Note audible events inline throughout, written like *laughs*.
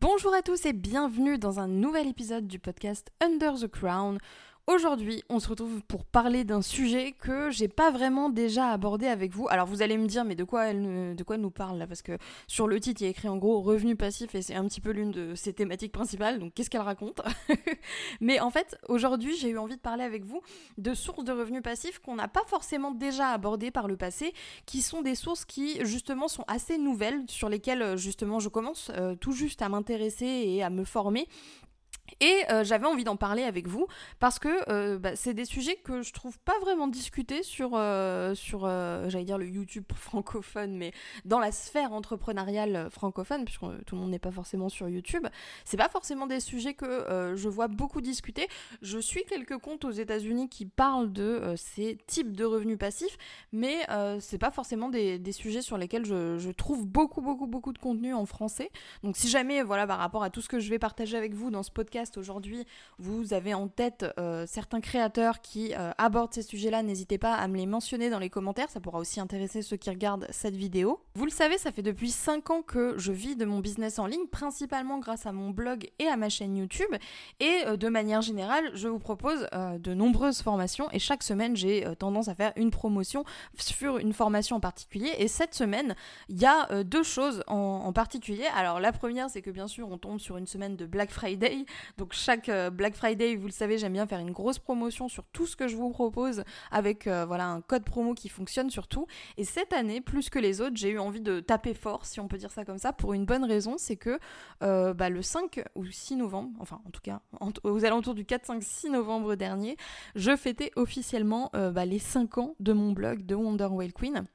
Bonjour à tous et bienvenue dans un nouvel épisode du podcast Under the Crown. Aujourd'hui, on se retrouve pour parler d'un sujet que j'ai pas vraiment déjà abordé avec vous. Alors vous allez me dire, mais de quoi elle, de quoi nous parle là? Parce que sur le titre, il y a écrit en gros revenu passif et c'est un petit peu l'une de ses thématiques principales. Donc qu'est-ce qu'elle raconte? *laughs* Mais en fait, aujourd'hui, j'ai eu envie de parler avec vous de sources de revenus passifs qu'on n'a pas forcément déjà abordées par le passé, qui sont des sources qui justement sont assez nouvelles, sur lesquelles justement je commence euh, tout juste à m'intéresser et à me former et euh, j'avais envie d'en parler avec vous parce que euh, bah, c'est des sujets que je trouve pas vraiment discutés sur, euh, sur j'allais dire le YouTube *laughs* francophone, mais dans la sphère entrepreneuriale francophone, puisque tout le monde n'est pas forcément sur YouTube. C'est pas forcément des sujets que je vois beaucoup discuter. Je suis quelques comptes aux États-Unis qui parlent de ces types de revenus passifs, mais c'est pas forcément des, des, sujets sur lesquels je, je, trouve beaucoup, beaucoup, beaucoup de contenu en français. Donc si jamais, voilà, par rapport à tout ce que je vais partager avec vous dans ce podcast, aujourd'hui, vous avez en tête euh, certains créateurs qui euh, abordent ces sujets-là, n'hésitez pas à me les mentionner dans les commentaires, ça pourra aussi intéresser ceux qui regardent cette vidéo. Vous le savez, ça fait depuis 5 ans que je vis de mon business en ligne, principalement grâce à mon blog et à ma chaîne YouTube. Et euh, de manière générale, je vous propose de nombreuses formations et chaque semaine, j'ai tendance à faire une promotion sur une formation en particulier. Et cette semaine, il y a deux choses en, en particulier. Alors la première, c'est que bien sûr, on tombe sur une semaine de Black Friday. Donc chaque euh, Black Friday, vous le savez, j'aime bien faire une grosse promotion sur tout ce que je vous propose avec euh, voilà un code promo qui fonctionne surtout. Et cette année, plus que les autres, j'ai eu envie de taper fort, si on peut dire ça comme ça, pour une bonne raison, c'est que euh, bah, le 5 ou 6 novembre, enfin en tout cas aux alentours du 4, 5, 6 novembre dernier, je fêtais officiellement bah, les 5 ans de mon blog de Wonder Whale Queen.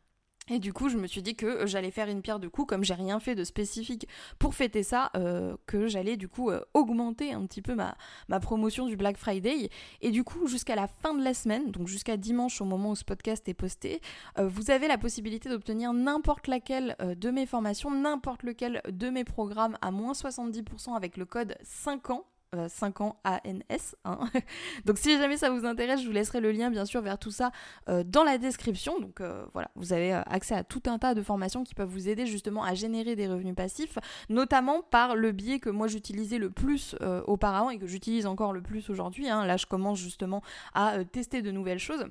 Et du coup, je me suis dit que euh, j'allais faire une pierre de coups, comme j'ai rien fait de spécifique pour fêter ça, euh, que j'allais du coup euh, augmenter un petit peu ma, promotion du Black Friday. Et du coup, jusqu'à la fin de la semaine, donc jusqu'à dimanche au moment où ce podcast est posté, vous avez la possibilité d'obtenir n'importe laquelle de mes formations, n'importe lequel de mes programmes à moins 70% avec le code 5 ans 5 euh, ans ANS. Hein. *laughs* Donc si jamais ça vous intéresse, je vous laisserai le lien bien sûr vers tout ça euh, dans la description. Donc euh, voilà, vous avez accès à tout un tas de formations qui peuvent vous aider justement à générer des revenus passifs, notamment par le biais que moi j'utilisais le plus auparavant et que j'utilise encore le plus aujourd'hui. Hein. Là je commence justement à tester de nouvelles choses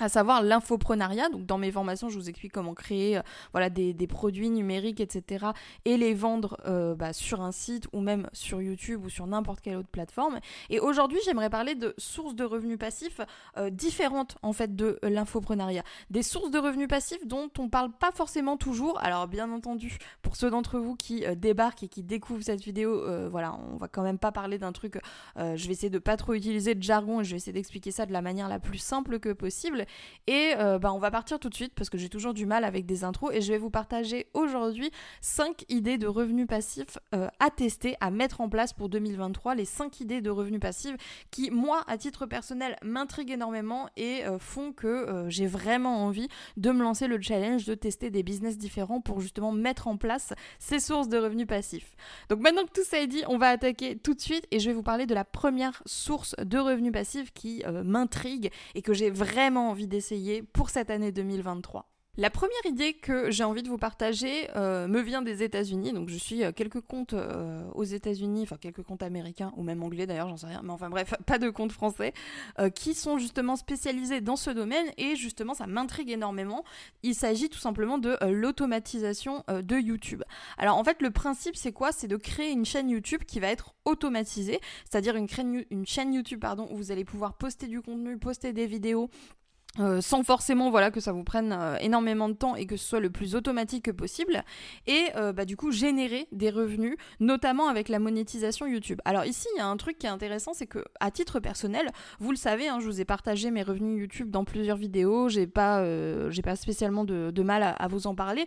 à savoir l'infoprenariat. Donc dans mes formations, je vous explique comment créer euh, voilà, des, produits numériques, etc. et les vendre euh, bah, sur un site ou même sur YouTube ou sur n'importe quelle autre plateforme. Et aujourd'hui, j'aimerais parler de sources de revenus passifs euh, différentes en fait de l'infoprenariat. Des sources de revenus passifs dont on parle pas forcément toujours. Alors bien entendu, pour ceux d'entre vous qui débarquent et qui découvrent cette vidéo, voilà, on va quand même pas parler d'un truc. je vais essayer de pas trop utiliser de jargon et je vais essayer d'expliquer ça de la manière la plus simple que possible. Et euh, bah, on va partir tout de suite parce que j'ai toujours du mal avec des intros et je vais vous partager aujourd'hui 5 idées de revenus passifs euh, à tester, à mettre en place pour 2023. Les 5 idées de revenus passifs qui, moi, à titre personnel, m'intriguent énormément et euh, font que j'ai vraiment envie de me lancer le challenge de tester des business différents pour justement mettre en place ces sources de revenus passifs. Donc maintenant que tout ça est dit, on va attaquer tout de suite et je vais vous parler de la première source de revenus passifs qui m'intrigue et que j'ai vraiment d'essayer pour cette année 2023. La première idée que j'ai envie de vous partager euh, me vient des États-Unis. Donc je suis euh, quelques comptes euh, aux États-Unis, enfin quelques comptes américains ou même anglais d'ailleurs, j'en sais rien. Mais enfin bref, *laughs* pas de comptes français qui sont justement spécialisés dans ce domaine et justement ça m'intrigue énormément. Il s'agit tout simplement de l'automatisation de YouTube. Alors en fait le principe c'est quoi? C'est de créer une chaîne YouTube qui va être automatisée, c'est-à-dire une, une chaîne YouTube pardon où vous allez pouvoir poster du contenu, poster des vidéos euh, sans forcément voilà que ça vous prenne euh, énormément de temps et que ce soit le plus automatique que possible et euh, bah, du coup générer des revenus notamment avec la monétisation YouTube. Alors ici il y a un truc qui est intéressant c'est que à titre personnel vous le savez hein, je vous ai partagé mes revenus YouTube dans plusieurs vidéos j'ai pas j'ai pas spécialement de, mal à, vous en parler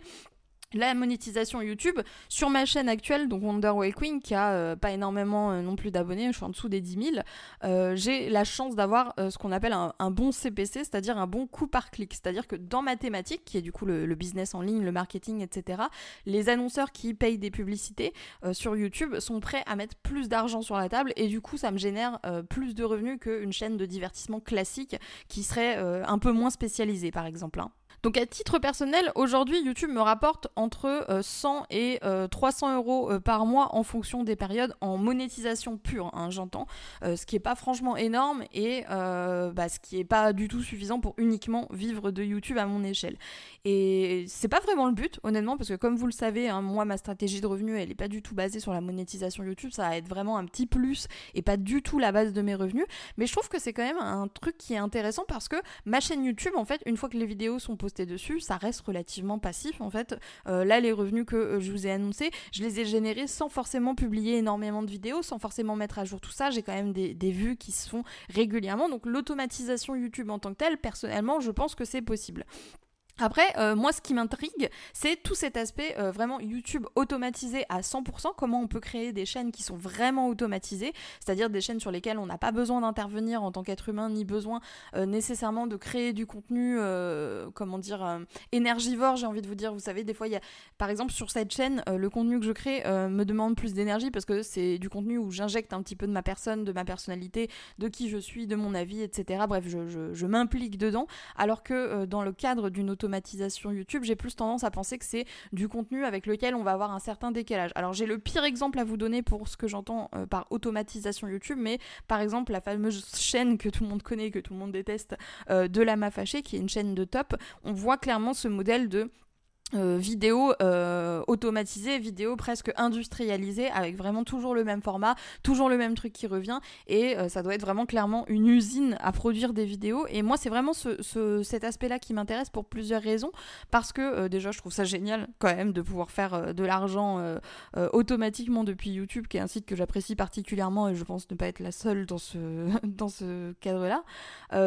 la monétisation YouTube sur ma chaîne actuelle, donc Wonder Way Queen, qui a euh, pas énormément euh, non plus d'abonnés, je suis en dessous des 10 000, euh, j'ai la chance d'avoir ce qu'on appelle un, bon CPC, c'est-à-dire un bon coût par clic. C'est-à-dire que dans ma thématique, qui est du coup le, business en ligne, le marketing, etc., les annonceurs qui payent des publicités sur YouTube sont prêts à mettre plus d'argent sur la table et du coup ça me génère plus de revenus qu'une chaîne de divertissement classique qui serait un peu moins spécialisée par exemple. Hein. Donc à titre personnel, aujourd'hui YouTube me rapporte entre 100 et 300 euros par mois en fonction des périodes en monétisation pure, hein, j'entends, ce qui est pas franchement énorme et bah, ce qui est pas du tout suffisant pour uniquement vivre de YouTube à mon échelle. Et c'est pas vraiment le but, honnêtement, parce que comme vous le savez, hein, moi ma stratégie de revenu elle est pas du tout basée sur la monétisation YouTube, ça va être vraiment un petit plus et pas du tout la base de mes revenus. Mais je trouve que c'est quand même un truc qui est intéressant parce que ma chaîne YouTube, en fait, une fois que les vidéos sont postées dessus, ça reste relativement passif. En fait, euh, là, les revenus que euh, je vous ai annoncés, je les ai générés sans forcément publier énormément de vidéos, sans forcément mettre à jour tout ça. J'ai quand même des, des vues qui se font régulièrement. Donc l'automatisation YouTube en tant que telle, personnellement, je pense que c'est possible. Après, euh, moi, ce qui m'intrigue, c'est tout cet aspect euh, vraiment YouTube automatisé à 100%. Comment on peut créer des chaînes qui sont vraiment automatisées, c'est-à-dire des chaînes sur lesquelles on n'a pas besoin d'intervenir en tant qu'être humain, ni besoin euh, nécessairement de créer du contenu, comment dire, énergivore, j'ai envie de vous dire. Vous savez, des fois, il y a, par exemple, sur cette chaîne, le contenu que je crée me demande plus d'énergie parce que c'est du contenu où j'injecte un petit peu de ma personne, de ma personnalité, de qui je suis, de mon avis, etc. Bref, je, je, je m'implique dedans, alors que dans le cadre d'une automatisation, automatisation YouTube, j'ai plus tendance à penser que c'est du contenu avec lequel on va avoir un certain décalage. Alors j'ai le pire exemple à vous donner pour ce que j'entends euh, par automatisation YouTube, mais par exemple la fameuse chaîne que tout le monde connaît, que tout le monde déteste, euh, de la Mafachée, qui est une chaîne de top, on voit clairement ce modèle de euh, vidéo euh, automatisée, vidéo presque industrialisée, avec vraiment toujours le même format, toujours le même truc qui revient, et euh, ça doit être vraiment clairement une usine à produire des vidéos. Et moi, c'est vraiment ce, cet aspect-là qui m'intéresse pour plusieurs raisons, parce que déjà, je trouve ça génial quand même de pouvoir faire de l'argent automatiquement depuis YouTube, qui est un site que j'apprécie particulièrement, et je pense ne pas être la seule dans ce *laughs* cadre-là.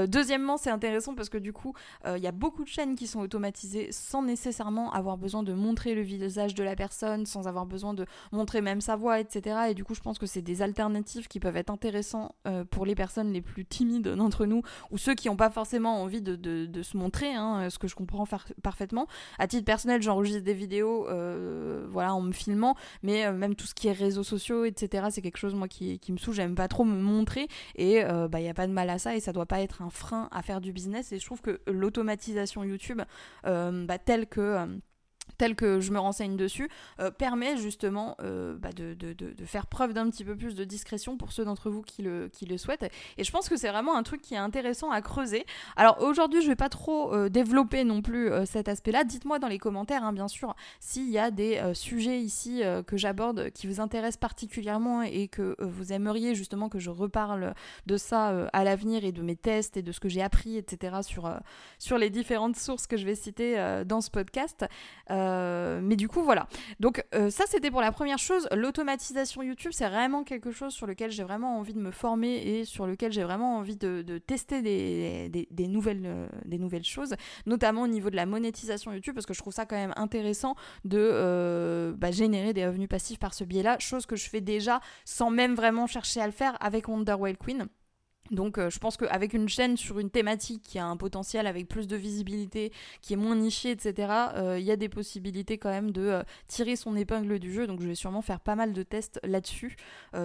deuxièmement, c'est intéressant parce que du coup, il y a beaucoup de chaînes qui sont automatisées sans nécessairement avoir besoin de montrer le visage de la personne, sans avoir besoin de montrer même sa voix, etc. Et du coup, je pense que c'est des alternatives qui peuvent être intéressantes euh, pour les personnes les plus timides d'entre nous, ou ceux qui n'ont pas forcément envie de, se montrer, hein, ce que je comprends parfaitement. À titre personnel, j'enregistre des vidéos euh, voilà, en me filmant, mais euh, même tout ce qui est réseaux sociaux, etc., c'est quelque chose, moi, qui, me saoule. J'aime pas trop me montrer, et il bah, n'y a pas de mal à ça, et ça doit pas être un frein à faire du business. Et je trouve que l'automatisation YouTube, bah, telle que tel que je me renseigne dessus, euh, permet justement euh, bah, de, faire preuve d'un petit peu plus de discrétion pour ceux d'entre vous qui le, qui le souhaitent. Et je pense que c'est vraiment un truc qui est intéressant à creuser. Alors aujourd'hui, je vais pas trop euh, développer non plus cet aspect-là. Dites-moi dans les commentaires, hein, bien sûr, s'il y a des sujets ici que j'aborde qui vous intéressent particulièrement et que vous aimeriez justement que je reparle de ça à l'avenir et de mes tests et de ce que j'ai appris, etc. sur, sur les différentes sources que je vais citer dans ce podcast. Mais du coup, voilà. Donc euh, ça, c'était pour la première chose. L'automatisation YouTube, c'est vraiment quelque chose sur lequel j'ai vraiment envie de me former et sur lequel j'ai vraiment envie de, tester des, nouvelles, euh, des nouvelles choses, notamment au niveau de la monétisation YouTube, parce que je trouve ça quand même intéressant de bah, générer des revenus passifs par ce biais-là, chose que je fais déjà sans même vraiment chercher à le faire avec Wonder Queen. Donc euh, je pense qu'avec une chaîne sur une thématique qui a un potentiel avec plus de visibilité, qui est moins nichée, etc., euh, il y a des possibilités quand même de euh, tirer son épingle du jeu. Donc je vais sûrement faire pas mal de tests là-dessus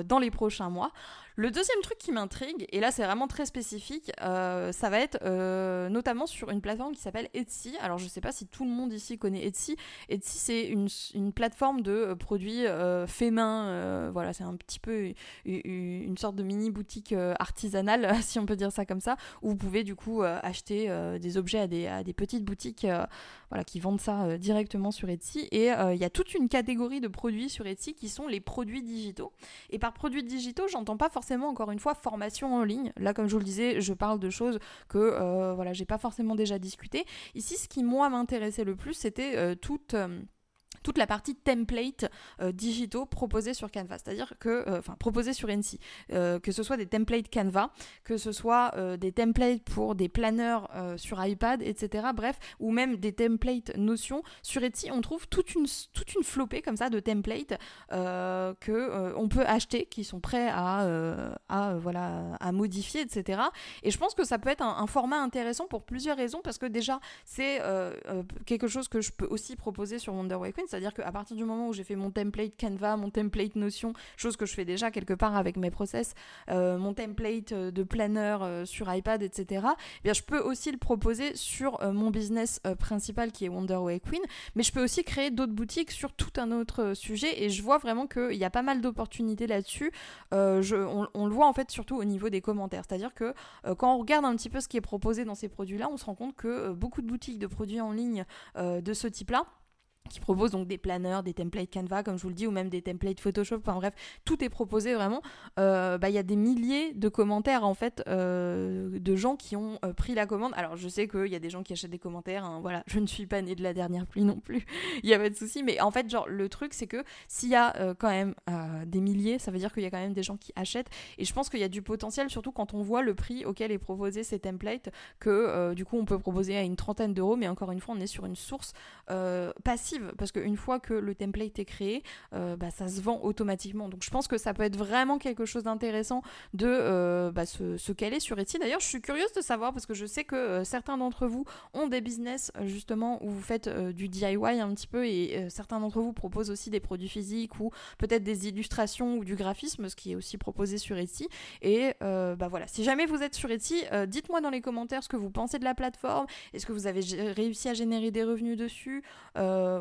dans les prochains mois. Le deuxième truc qui m'intrigue, et là c'est vraiment très spécifique, euh, ça va être euh, notamment sur une plateforme qui s'appelle Etsy. Alors je sais pas si tout le monde ici connaît Etsy. Etsy c'est une, plateforme de euh, produits faits main. voilà, c'est un petit peu une sorte de mini boutique artisanale, *laughs* si on peut dire ça comme ça, où vous pouvez du coup acheter des objets à des petites boutiques voilà, qui vendent ça directement sur Etsy. Et il y a toute une catégorie de produits sur Etsy qui sont les produits digitaux. Et par produits digitaux, j'entends pas forcément encore une fois formation en ligne. Là comme je vous le disais, je parle de choses que euh, voilà, j'ai pas forcément déjà discuté. Ici ce qui moi m'intéressait le plus, c'était euh, toute euh, toute la partie template euh, digitaux proposés sur Canva, c'est-à-dire que, euh, enfin proposés sur NC, euh, que ce soit des templates Canva, que ce soit des templates pour des planeurs sur iPad, etc. Bref, ou même des templates Notion. Sur Etsy, on trouve toute une, toute une flopée comme ça de templates que on peut acheter, qui sont prêts à, à, voilà, à modifier, etc. Et je pense que ça peut être un, un format intéressant pour plusieurs raisons, parce que déjà, c'est quelque chose que je peux aussi proposer sur Wonder Queen, c'est-à-dire qu'à partir du moment où j'ai fait mon template Canva, mon template Notion, chose que je fais déjà quelque part avec mes process, euh, mon template euh, de planner euh, sur iPad, etc., eh bien, je peux aussi le proposer sur mon business principal qui est Wonderway Queen, mais je peux aussi créer d'autres boutiques sur tout un autre sujet et je vois vraiment qu'il y a pas mal d'opportunités là-dessus. On, on, le voit en fait surtout au niveau des commentaires, c'est-à-dire que quand on regarde un petit peu ce qui est proposé dans ces produits-là, on se rend compte que beaucoup de boutiques de produits en ligne de ce type-là qui propose donc des planeurs, des templates Canva, comme je vous le dis, ou même des templates Photoshop. Enfin bref, tout est proposé vraiment. Euh, bah, il y a des milliers de commentaires en fait euh, de gens qui ont euh, pris la commande. Alors je sais qu'il y a des gens qui achètent des commentaires. Hein, voilà, je ne suis pas née de la dernière pluie non plus. *laughs* Il y a pas de souci. Mais en fait, genre le truc c'est que s'il y a quand même des milliers, ça veut dire qu'il y a quand même des gens qui achètent. Et je pense qu'il y a du potentiel, surtout quand on voit le prix auquel est proposé ces templates, que du coup on peut proposer à une trentaine d'euros. Mais encore une fois, on est sur une source passive parce qu'une fois que le template est créé, euh, bah, ça se vend automatiquement. Donc je pense que ça peut être vraiment quelque chose d'intéressant de euh, bah, se, caler sur Etsy. D'ailleurs, je suis curieuse de savoir parce que je sais que euh, certains d'entre vous ont des business justement où vous faites du DIY un petit peu et certains d'entre vous proposent aussi des produits physiques ou peut-être des illustrations ou du graphisme, ce qui est aussi proposé sur Etsy. Et bah voilà, si jamais vous êtes sur Etsy, dites-moi dans les commentaires ce que vous pensez de la plateforme. Est-ce que vous avez réussi à générer des revenus dessus?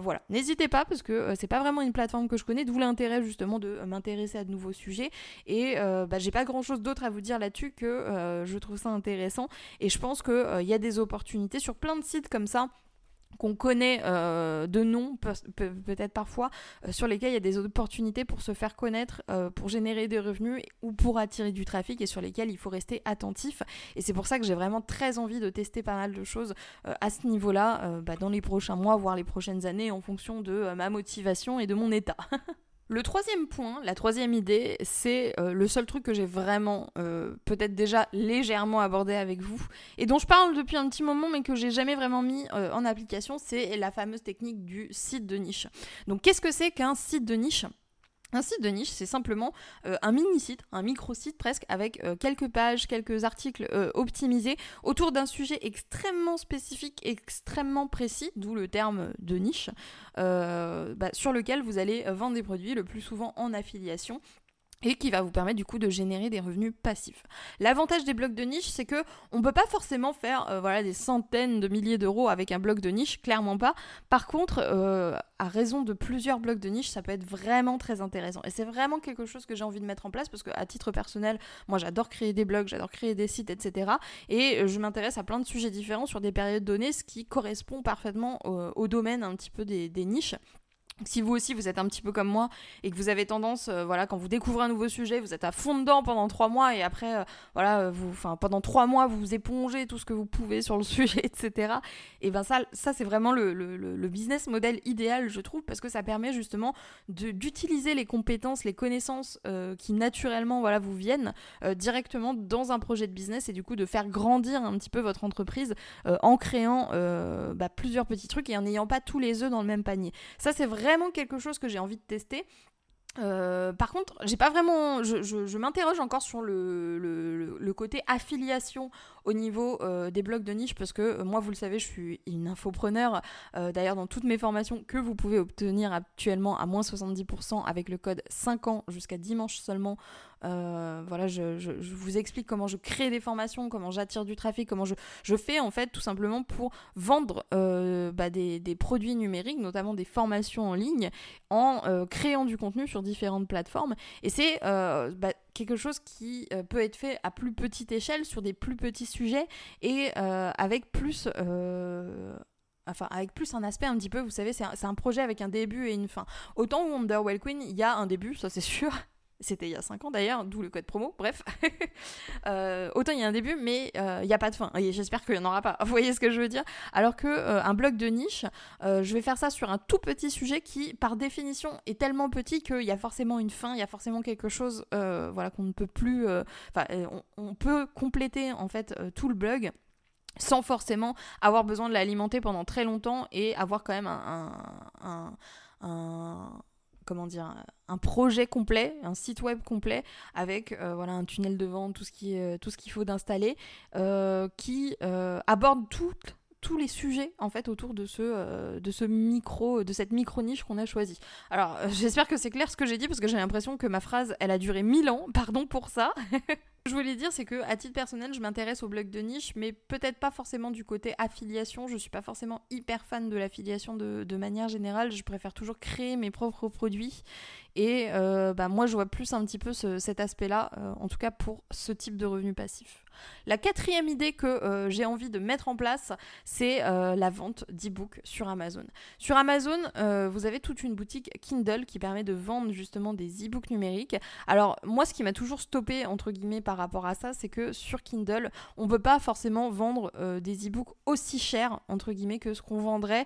Voilà, n'hésitez pas parce que euh, c'est pas vraiment une plateforme que je connais, d'où l'intérêt justement de euh, m'intéresser à de nouveaux sujets. Et euh, bah, j'ai pas grand chose d'autre à vous dire là-dessus que je trouve ça intéressant. Et je pense qu'il y a des opportunités sur plein de sites comme ça qu'on connaît euh, de nom peut-être parfois euh, sur lesquels il y a des opportunités pour se faire connaître euh, pour générer des revenus ou pour attirer du trafic et sur lesquels il faut rester attentif. Et c'est pour ça que j'ai vraiment très envie de tester pas mal de choses à ce niveau là bah, dans les prochains mois voire les prochaines années en fonction de ma motivation et de mon état *laughs* Le troisième point, la troisième idée, c'est euh, le seul truc que j'ai vraiment euh, peut-être déjà légèrement abordé avec vous et dont je parle depuis un petit moment mais que j'ai jamais vraiment mis euh, en application, c'est la fameuse technique du site de niche. Donc qu'est-ce que c'est qu'un site de niche? Un site de niche, c'est simplement euh, un mini-site, un micro-site presque, avec euh, quelques pages, quelques articles euh, optimisés autour d'un sujet extrêmement spécifique, extrêmement précis, d'où le terme de niche, bah, sur lequel vous allez vendre des produits, le plus souvent en affiliation, et qui va vous permettre du coup de générer des revenus passifs. L'avantage des blogs de niche, c'est que on peut pas forcément faire euh, voilà des centaines de milliers d'euros avec un blog de niche, clairement pas. Par contre, euh, à raison de plusieurs blogs de niche, ça peut être vraiment très intéressant. Et c'est vraiment quelque chose que j'ai envie de mettre en place parce que à titre personnel, moi j'adore créer des blogs, j'adore créer des sites, etc. Et euh, je m'intéresse à plein de sujets différents sur des périodes données, ce qui correspond parfaitement au, domaine un petit peu des niches. Si vous aussi vous êtes un petit peu comme moi et que vous avez tendance, euh, voilà, quand vous découvrez un nouveau sujet, vous êtes à fond dedans pendant trois mois et après, euh, voilà, euh, vous, enfin pendant trois mois vous épongez tout ce que vous pouvez sur le *laughs* sujet, etc. Et ben ça, ça c'est vraiment le, le, le, business model idéal, je trouve, parce que ça permet justement d'utiliser les compétences, les connaissances qui naturellement, voilà, vous viennent directement dans un projet de business et du coup de faire grandir un petit peu votre entreprise en créant bah, plusieurs petits trucs et en n'ayant pas tous les œufs dans le même panier. Ça c'est vraiment vraiment quelque chose que j'ai envie de tester. Euh, par contre, j'ai pas vraiment. Je, m'interroge encore sur le, côté affiliation au niveau euh, des blogs de niche parce que euh, moi, vous le savez, je suis une infopreneur. D'ailleurs, dans toutes mes formations que vous pouvez obtenir actuellement à moins 70% avec le code 5 ans jusqu'à dimanche seulement, euh, voilà, je, vous explique comment je crée des formations, comment j'attire du trafic, comment je, fais en fait tout simplement pour vendre euh, bah, des, produits numériques, notamment des formations en ligne, en euh, créant du contenu sur différentes plateformes. Et c'est bah, quelque chose qui peut être fait à plus petite échelle, sur des plus petits sujets et avec plus enfin avec plus un aspect un petit peu, vous savez, c'est un, un, projet avec un début et une fin. Autant Wonder Well Queen, il y a un début, ça c'est sûr, c'était il y a 5 ans d'ailleurs, d'où le code promo, bref. *laughs* Euh, autant il y a un début, mais euh, il n'y a pas de fin. J'espère qu'il n'y en aura pas. *laughs* Vous voyez ce que je veux dire Alors que euh, un blog de niche, je vais faire ça sur un tout petit sujet qui, par définition, est tellement petit qu'il y a forcément une fin, il y a forcément quelque chose voilà, qu'on ne peut plus. Enfin, on, peut compléter en fait tout le blog sans forcément avoir besoin de l'alimenter pendant très longtemps et avoir quand même un, un comment dire un projet complet, un site web complet avec euh, voilà un tunnel de vente, tout ce qui tout ce qu'il faut d'installer, euh, qui euh, aborde tous les sujets en fait autour de ce, de ce micro, de cette micro niche qu'on a choisi. Alors j'espère que c'est clair ce que j'ai dit parce que j'ai l'impression que ma phrase elle a duré mille ans, pardon pour ça. *laughs* je voulais dire, c'est que à titre personnel, je m'intéresse au blog de niche, mais peut-être pas forcément du côté affiliation. Je suis pas forcément hyper fan de l'affiliation de, manière générale. Je préfère toujours créer mes propres produits. Et euh, bah, moi, je vois plus un petit peu cet aspect-là, euh, en tout cas pour ce type de revenu passif. La quatrième idée que euh, j'ai envie de mettre en place, c'est la vente d'e-books sur Amazon. Sur Amazon, vous avez toute une boutique Kindle qui permet de vendre justement des e-books numériques. Alors moi, ce qui m'a toujours stoppé entre guillemets par rapport à ça, c'est que sur Kindle, on peut pas forcément vendre des e-books aussi chers entre guillemets que ce qu'on vendrait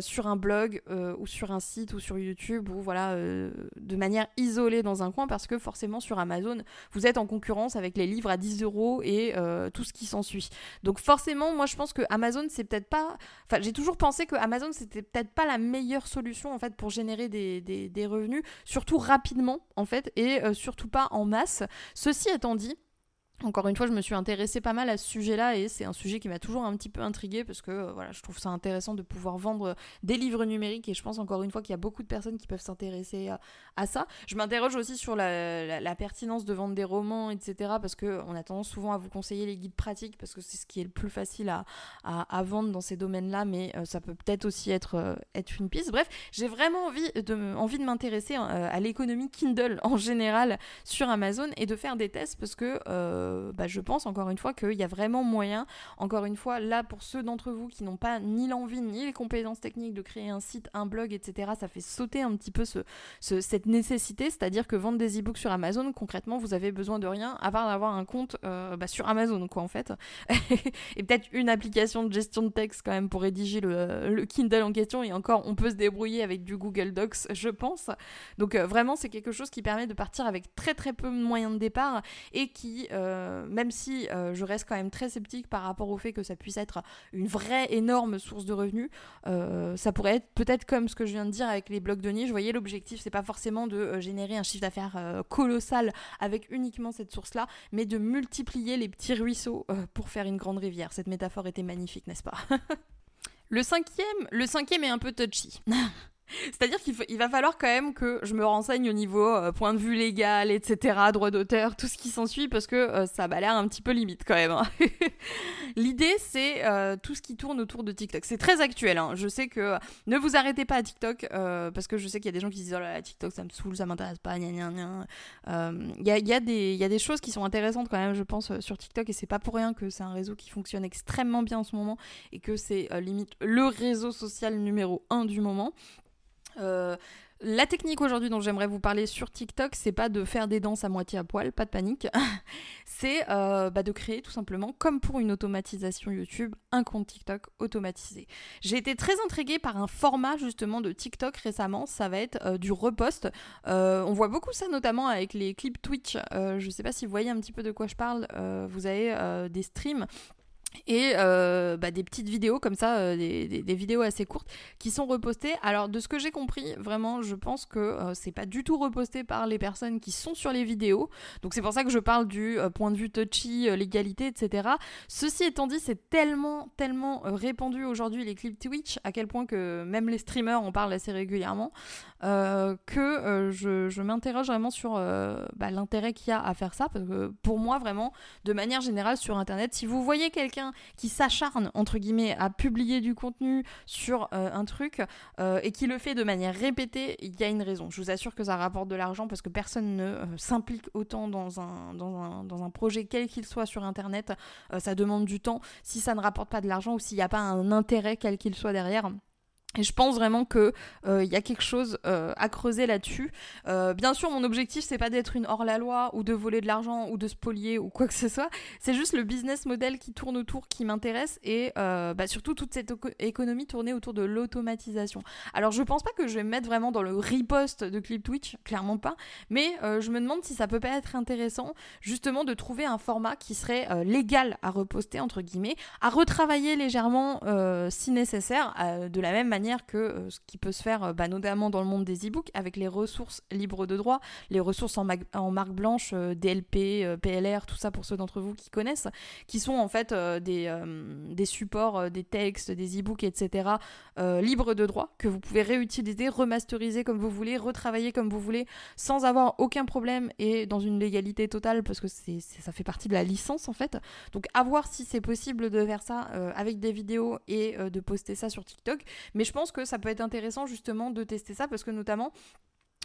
sur un blog ou sur un site ou sur YouTube ou voilà de manière isolée dans un coin parce que forcément sur Amazon, vous êtes en concurrence avec les livres à 10 euros et euh, tout ce qui s'ensuit. Donc forcément, moi je pense que Amazon, c'est peut-être pas... Enfin, j'ai toujours pensé que Amazon, c'était peut-être pas la meilleure solution en fait pour générer des, des, revenus, surtout rapidement en fait, et euh, surtout pas en masse. Ceci étant dit, encore une fois, je me suis intéressée pas mal à ce sujet-là et c'est un sujet qui m'a toujours un petit peu intriguée parce que euh, voilà, je trouve ça intéressant de pouvoir vendre des livres numériques et je pense encore une fois qu'il y a beaucoup de personnes qui peuvent s'intéresser à, ça. Je m'interroge aussi sur la, pertinence de vendre des romans, etc. parce qu'on a tendance souvent à vous conseiller les guides pratiques parce que c'est ce qui est le plus facile à, à, vendre dans ces domaines-là, mais euh, ça peut peut-être aussi être, euh, être une piste. Bref, j'ai vraiment envie de, envie de m'intéresser à l'économie Kindle en général sur Amazon et de faire des tests parce que euh, bah, je pense encore une fois qu'il y a vraiment moyen, encore une fois, là pour ceux d'entre vous qui n'ont pas ni l'envie ni les compétences techniques de créer un site, un blog, etc., ça fait sauter un petit peu ce, cette nécessité, c'est-à-dire que vendre des e-books sur Amazon, concrètement, vous avez besoin de rien à part d'avoir un compte euh, bah, sur Amazon, quoi, en fait. *laughs* et peut-être une application de gestion de texte quand même pour rédiger le, Kindle en question, et encore, on peut se débrouiller avec du Google Docs, je pense. Donc euh, vraiment, c'est quelque chose qui permet de partir avec très très peu de moyens de départ et qui même si euh, je reste quand même très sceptique par rapport au fait que ça puisse être une vraie énorme source de revenus, euh, ça pourrait être peut-être comme ce que je viens de dire avec les blocs de niche. Vous voyez, l'objectif, c'est pas forcément de générer un chiffre d'affaires colossal avec uniquement cette source-là, mais de multiplier les petits ruisseaux pour faire une grande rivière. Cette métaphore était magnifique, n'est-ce pas? *laughs* Le cinquième, le cinquième est un peu touchy. *laughs* C'est-à-dire qu'il il va falloir quand même que je me renseigne au niveau euh, point de vue légal, etc., droit d'auteur, tout ce qui s'ensuit, parce que euh, ça m'a l'air un petit peu limite quand même. Hein. *laughs* L'idée, c'est euh, tout ce qui tourne autour de TikTok. C'est très actuel. Hein. Je sais que ne vous arrêtez pas à TikTok, parce que je sais qu'il y a des gens qui disent oh là là, TikTok, ça me saoule, ça m'intéresse pas, gna gna gna. Il y y, a, des choses qui sont intéressantes quand même, je pense, sur TikTok, et c'est pas pour rien que c'est un réseau qui fonctionne extrêmement bien en ce moment, et que c'est limite le réseau social numéro un du moment. Euh, la technique aujourd'hui dont j'aimerais vous parler sur TikTok, c'est pas de faire des danses à moitié à poil, pas de panique. *laughs* c'est euh, bah, de créer tout simplement, comme pour une automatisation YouTube, un compte TikTok automatisé. J'ai été très intriguée par un format justement de TikTok récemment, ça va être euh, du repost. on voit beaucoup ça notamment avec les clips Twitch. je sais pas si vous voyez un petit peu de quoi je parle. vous avez des streams et euh, bah, des petites vidéos comme ça, euh, des, vidéos assez courtes qui sont repostées. Alors de ce que j'ai compris, vraiment, je pense que euh, c'est pas du tout reposté par les personnes qui sont sur les vidéos. Donc c'est pour ça que je parle du point de vue touchy, légalité, etc. Ceci étant dit, c'est tellement, tellement répandu aujourd'hui les clips Twitch, à quel point que même les streamers en parlent assez régulièrement, que je, je m'interroge vraiment sur bah, l'intérêt qu'il y a à faire ça. Parce que pour moi, vraiment, de manière générale sur Internet, si vous voyez quelqu'un qui s'acharne, entre guillemets, à publier du contenu sur euh, un truc euh, et qui le fait de manière répétée, il y a une raison. Je vous assure que ça rapporte de l'argent parce que personne ne euh, s'implique autant dans un, dans, un, dans un projet, quel qu'il soit sur Internet. ça demande du temps. Si ça ne rapporte pas de l'argent ou s'il n'y a pas un intérêt, quel qu'il soit derrière, et je pense vraiment que il euh, y a quelque chose euh, à creuser là-dessus. Euh, bien sûr, mon objectif c'est pas d'être une hors-la-loi ou de voler de l'argent ou de spolier ou quoi que ce soit. C'est juste le business model qui tourne autour qui m'intéresse et bah, surtout toute cette économie tournée autour de l'automatisation. Alors je pense pas que je vais me mettre vraiment dans le riposte de Clip Twitch, clairement pas. Mais je me demande si ça peut pas être intéressant justement de trouver un format qui serait légal à reposter entre guillemets, à retravailler légèrement si nécessaire, de la même manière que ce qui peut se faire bah, notamment dans le monde des e-books avec les ressources libres de droit, les ressources en, marque blanche, DLP, PLR, tout ça pour ceux d'entre vous qui connaissent, qui sont en fait des, des supports, des textes, des e-books, etc. libres de droit que vous pouvez réutiliser, remasteriser comme vous voulez, retravailler comme vous voulez, sans avoir aucun problème et dans une légalité totale parce que ça fait partie de la licence en fait. Donc à voir si c'est possible de faire ça euh, avec des vidéos et euh, de poster ça sur TikTok. Mais je pense que ça peut être intéressant justement de tester ça parce que notamment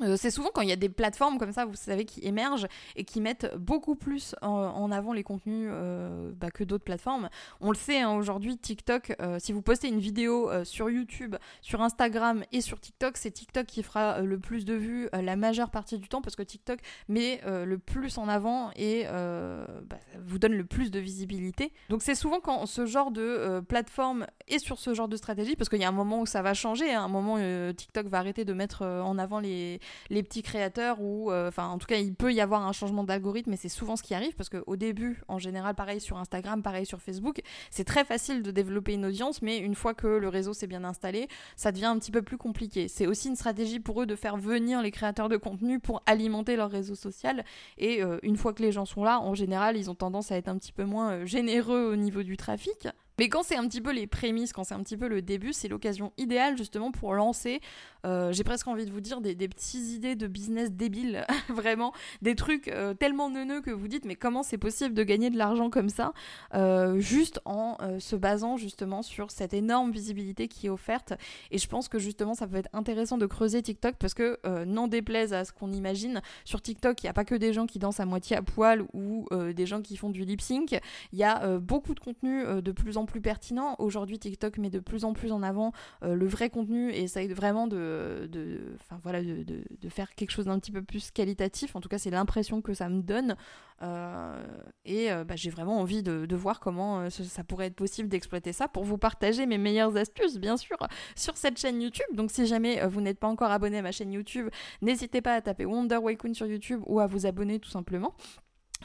euh, c'est souvent quand il y a des plateformes comme ça, vous savez, qui émergent et qui mettent beaucoup plus en, avant les contenus euh, bah, que d'autres plateformes. On le sait, hein, aujourd'hui, TikTok, euh, si vous postez une vidéo sur YouTube, sur Instagram et sur TikTok, c'est TikTok qui fera le plus de vues la majeure partie du temps parce que TikTok met le plus en avant et bah, vous donne le plus de visibilité. Donc c'est souvent quand ce genre de plateforme est sur ce genre de stratégie, parce qu'il y a un moment où ça va changer, hein, un moment TikTok va arrêter de mettre en avant les les petits créateurs ou euh, enfin en tout cas il peut y avoir un changement d'algorithme et c'est souvent ce qui arrive parce qu'au début en général pareil sur Instagram pareil sur Facebook c'est très facile de développer une audience mais une fois que le réseau s'est bien installé ça devient un petit peu plus compliqué. C'est aussi une stratégie pour eux de faire venir les créateurs de contenu pour alimenter leur réseau social et euh, une fois que les gens sont là en général ils ont tendance à être un petit peu moins euh, généreux au niveau du trafic mais quand c'est un petit peu les prémices, quand c'est un petit peu le début, c'est l'occasion idéale justement pour lancer, euh, j'ai presque envie de vous dire, des, des petites idées de business débiles, *laughs* vraiment, des trucs euh, tellement neuneux que vous dites, mais comment c'est possible de gagner de l'argent comme ça, euh, juste en se basant justement sur cette énorme visibilité qui est offerte. Et je pense que justement, ça peut être intéressant de creuser TikTok parce que, n'en déplaise à ce qu'on imagine, sur TikTok, il n'y a pas que des gens qui dansent à moitié à poil ou des gens qui font du lip sync, il y a beaucoup de contenu de plus en plus pertinent. Aujourd'hui, TikTok met de plus en plus en avant euh, le vrai contenu et essaye vraiment de, de, voilà, de, faire quelque chose d'un petit peu plus qualitatif. En tout cas, c'est l'impression que ça me donne. Euh, et euh, bah, j'ai vraiment envie de, voir comment ça pourrait être possible d'exploiter ça pour vous partager mes meilleures astuces, bien sûr, sur cette chaîne YouTube. Donc, si jamais vous n'êtes pas encore abonné à ma chaîne YouTube, n'hésitez pas à taper Wonder Queen sur YouTube ou à vous abonner tout simplement.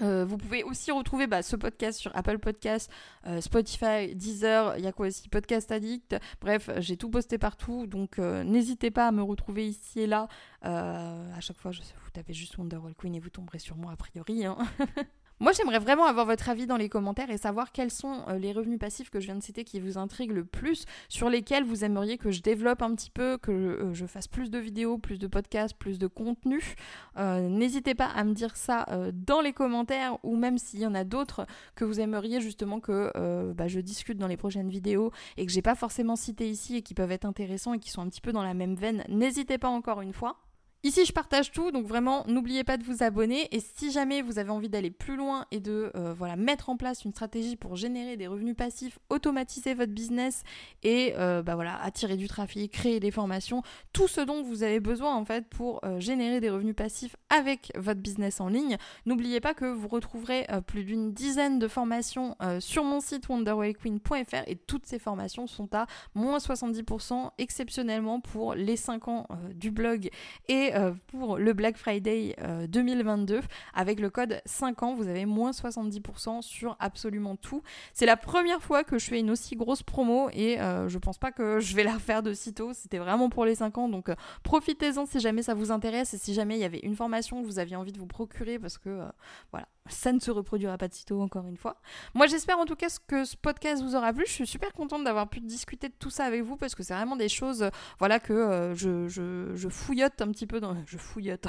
Euh, vous pouvez aussi retrouver bah, ce podcast sur Apple Podcasts, euh, Spotify, Deezer, il y a quoi aussi Podcast Addict. Bref, j'ai tout posté partout, donc euh, n'hésitez pas à me retrouver ici et là. à chaque fois, vous tapez juste Wonderwall Queen et vous tomberez sur moi a priori. Hein. *laughs* Moi, j'aimerais vraiment avoir votre avis dans les commentaires et savoir quels sont euh, les revenus passifs que je viens de citer qui vous intriguent le plus, sur lesquels vous aimeriez que je développe un petit peu, que euh, je fasse plus de vidéos, plus de podcasts, plus de contenu. Euh, n'hésitez pas à me dire ça dans les commentaires ou même s'il y en a d'autres que vous aimeriez justement que bah, je discute dans les prochaines vidéos et que j'ai pas forcément cité ici et qui peuvent être intéressants et qui sont un petit peu dans la même veine. N'hésitez pas encore une fois. Ici, je partage tout, donc vraiment, n'oubliez pas de vous abonner. Et si jamais vous avez envie d'aller plus loin et de euh, voilà, mettre en place une stratégie pour générer des revenus passifs, automatiser votre business et euh, bah voilà, attirer du trafic, créer des formations, tout ce dont vous avez besoin en fait pour euh, générer des revenus passifs avec votre business en ligne, n'oubliez pas que vous retrouverez plus d'une dizaine de formations sur mon site wonderwayqueen.fr et toutes ces formations sont à moins 70% exceptionnellement pour les 5 ans du blog et euh, pour le Black Friday 2022, euh, avec le code 5 ans, vous avez moins 70% sur absolument tout. C'est la première fois que je fais une aussi grosse promo et euh, je pense pas que je vais la refaire de sitôt. C'était vraiment pour les 5 ans, donc profitez-en si jamais ça vous intéresse et si jamais il y avait une formation que vous aviez envie de vous procurer parce que voilà, ça ne se reproduira pas de sitôt encore une fois. Moi j'espère en tout cas que ce podcast vous aura plu. Je suis super contente d'avoir pu discuter de tout ça avec vous parce que c'est vraiment des choses voilà que je, je, je, fouillote un petit peu dans... Je fouillote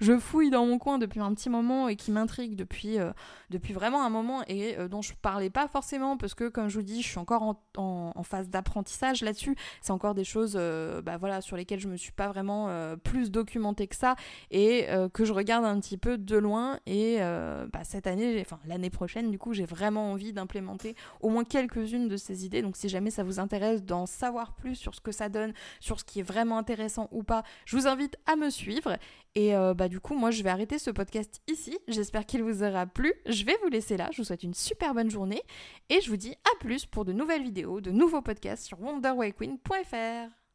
je fouille dans mon coin depuis un petit moment et qui m'intrigue depuis, euh, depuis vraiment un moment et euh, dont je parlais pas forcément parce que comme je vous dis je suis encore en, en, phase d'apprentissage là-dessus. C'est encore des choses euh, bah, voilà, sur lesquelles je me suis pas vraiment plus documentée que ça et que je regarde un petit peu de loin et bah, cette année enfin l'année prochaine du coup j'ai vraiment envie d'implémenter au moins quelques-unes de ces idées. Donc si jamais ça vous intéresse d'en savoir plus sur ce que ça donne sur ce qui est vraiment intéressant ou pas je vous invite à me suivre et euh, bah, du coup, moi, je vais arrêter ce podcast ici. J'espère qu'il vous aura plu. Je vais vous laisser là. Je vous souhaite une super bonne journée. Et je vous dis à plus pour de nouvelles vidéos, de nouveaux podcasts sur wonderwayqueen.fr.